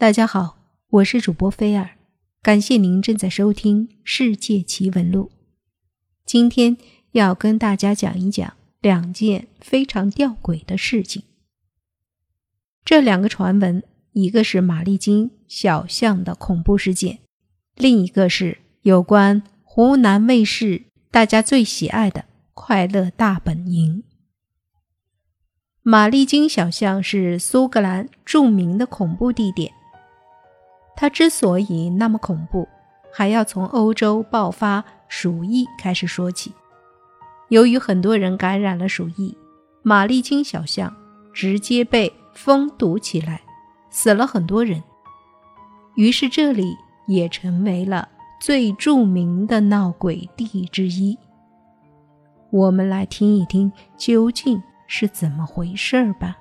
大家好，我是主播菲尔，感谢您正在收听《世界奇闻录》。今天要跟大家讲一讲两件非常吊诡的事情。这两个传闻，一个是玛丽金小巷的恐怖事件，另一个是有关湖南卫视大家最喜爱的《快乐大本营》。玛丽金小巷是苏格兰著名的恐怖地点。它之所以那么恐怖，还要从欧洲爆发鼠疫开始说起。由于很多人感染了鼠疫，玛丽金小巷直接被封堵起来，死了很多人。于是这里也成为了最著名的闹鬼地之一。我们来听一听究竟是怎么回事儿吧。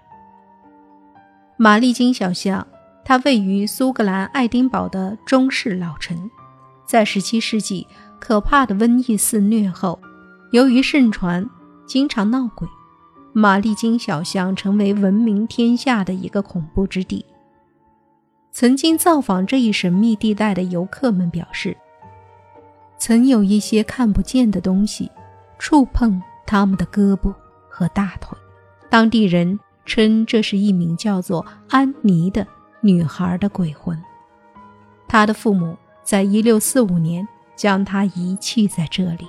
玛丽金小巷。它位于苏格兰爱丁堡的中式老城，在17世纪可怕的瘟疫肆虐后，由于盛传经常闹鬼，玛丽金小巷成为闻名天下的一个恐怖之地。曾经造访这一神秘地带的游客们表示，曾有一些看不见的东西触碰他们的胳膊和大腿，当地人称这是一名叫做安妮的。女孩的鬼魂，她的父母在一六四五年将她遗弃在这里。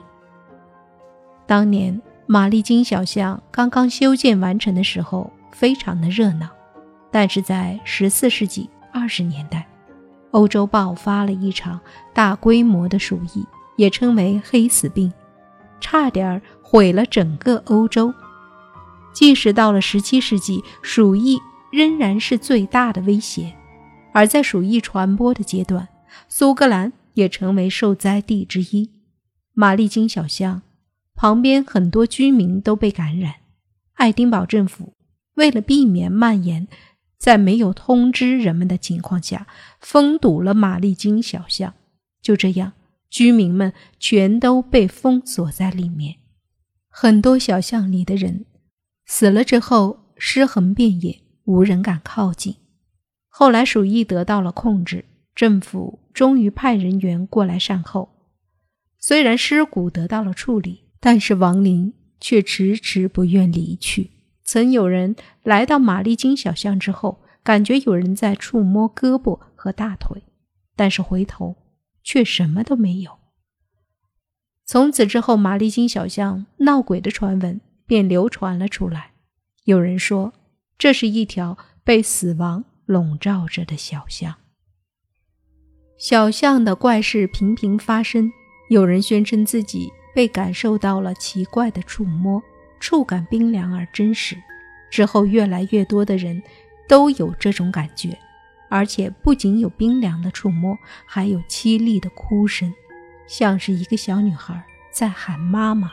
当年玛丽金小巷刚刚修建完成的时候，非常的热闹。但是在十四世纪二十年代，欧洲爆发了一场大规模的鼠疫，也称为黑死病，差点毁了整个欧洲。即使到了十七世纪，鼠疫。仍然是最大的威胁，而在鼠疫传播的阶段，苏格兰也成为受灾地之一。玛丽金小巷旁边很多居民都被感染，爱丁堡政府为了避免蔓延，在没有通知人们的情况下，封堵了玛丽金小巷。就这样，居民们全都被封锁在里面。很多小巷里的人死了之后，尸横遍野。无人敢靠近。后来鼠疫得到了控制，政府终于派人员过来善后。虽然尸骨得到了处理，但是亡灵却迟迟不愿离去。曾有人来到玛丽金小巷之后，感觉有人在触摸胳膊和大腿，但是回头却什么都没有。从此之后，玛丽金小巷闹鬼的传闻便流传了出来。有人说。这是一条被死亡笼罩着的小巷。小巷的怪事频频发生，有人宣称自己被感受到了奇怪的触摸，触感冰凉而真实。之后，越来越多的人都有这种感觉，而且不仅有冰凉的触摸，还有凄厉的哭声，像是一个小女孩在喊妈妈。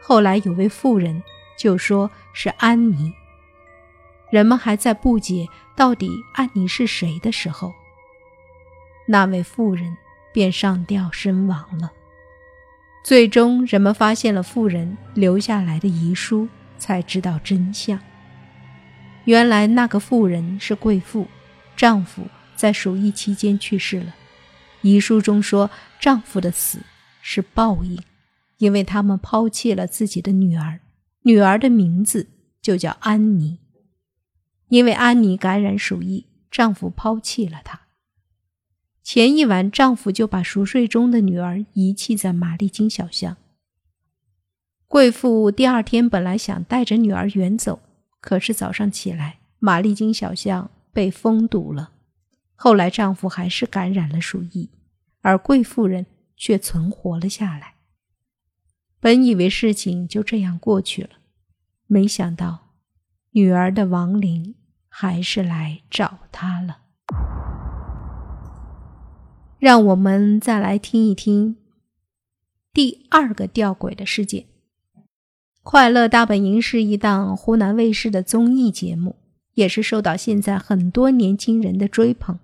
后来有位妇人就说是安妮。人们还在不解到底安妮是谁的时候，那位妇人便上吊身亡了。最终，人们发现了妇人留下来的遗书，才知道真相。原来，那个妇人是贵妇，丈夫在鼠疫期间去世了。遗书中说，丈夫的死是报应，因为他们抛弃了自己的女儿，女儿的名字就叫安妮。因为安妮感染鼠疫，丈夫抛弃了她。前一晚，丈夫就把熟睡中的女儿遗弃在玛丽金小巷。贵妇第二天本来想带着女儿远走，可是早上起来，玛丽金小巷被封堵了。后来，丈夫还是感染了鼠疫，而贵妇人却存活了下来。本以为事情就这样过去了，没想到。女儿的亡灵还是来找他了。让我们再来听一听第二个吊诡的事件。《快乐大本营》是一档湖南卫视的综艺节目，也是受到现在很多年轻人的追捧。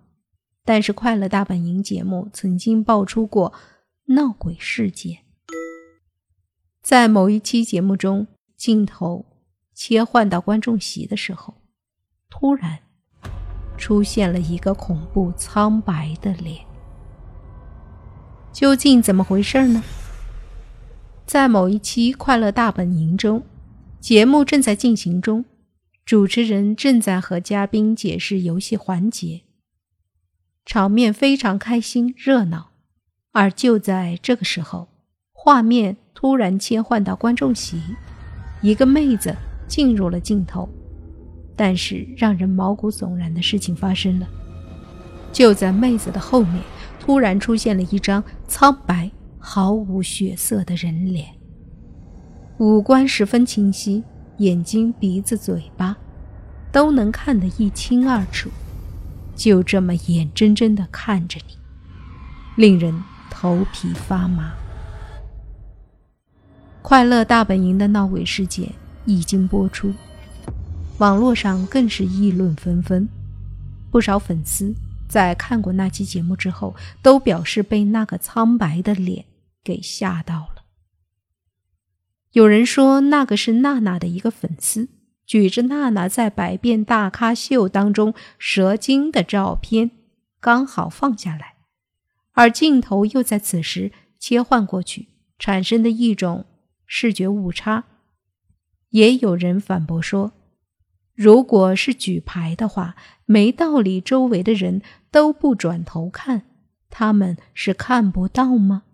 但是，《快乐大本营》节目曾经爆出过闹鬼事件。在某一期节目中，镜头。切换到观众席的时候，突然出现了一个恐怖苍白的脸。究竟怎么回事呢？在某一期《快乐大本营》中，节目正在进行中，主持人正在和嘉宾解释游戏环节，场面非常开心热闹。而就在这个时候，画面突然切换到观众席，一个妹子进入了镜头。但是让人毛骨悚然的事情发生了，就在妹子的后面，突然出现了一张苍白。毫无血色的人脸，五官十分清晰，眼睛、鼻子、嘴巴都能看得一清二楚，就这么眼睁睁地看着你，令人头皮发麻。快乐大本营的闹鬼事件已经播出，网络上更是议论纷纷，不少粉丝在看过那期节目之后，都表示被那个苍白的脸。给吓到了。有人说，那个是娜娜的一个粉丝，举着娜娜在《百变大咖秀》当中蛇精的照片，刚好放下来，而镜头又在此时切换过去，产生的一种视觉误差。也有人反驳说，如果是举牌的话，没道理周围的人都不转头看，他们是看不到吗？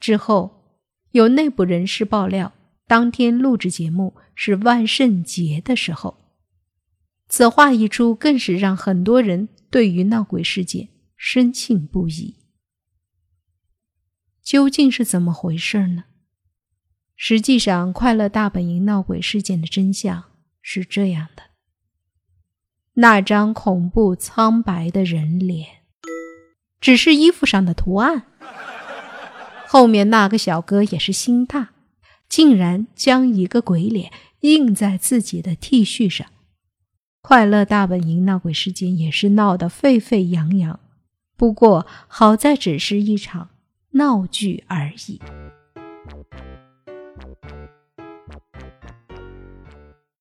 之后，有内部人士爆料，当天录制节目是万圣节的时候。此话一出，更是让很多人对于闹鬼事件深信不疑。究竟是怎么回事呢？实际上，快乐大本营闹鬼事件的真相是这样的：那张恐怖苍白的人脸，只是衣服上的图案。后面那个小哥也是心大，竟然将一个鬼脸印在自己的 T 恤上。快乐大本营闹鬼事件也是闹得沸沸扬扬，不过好在只是一场闹剧而已。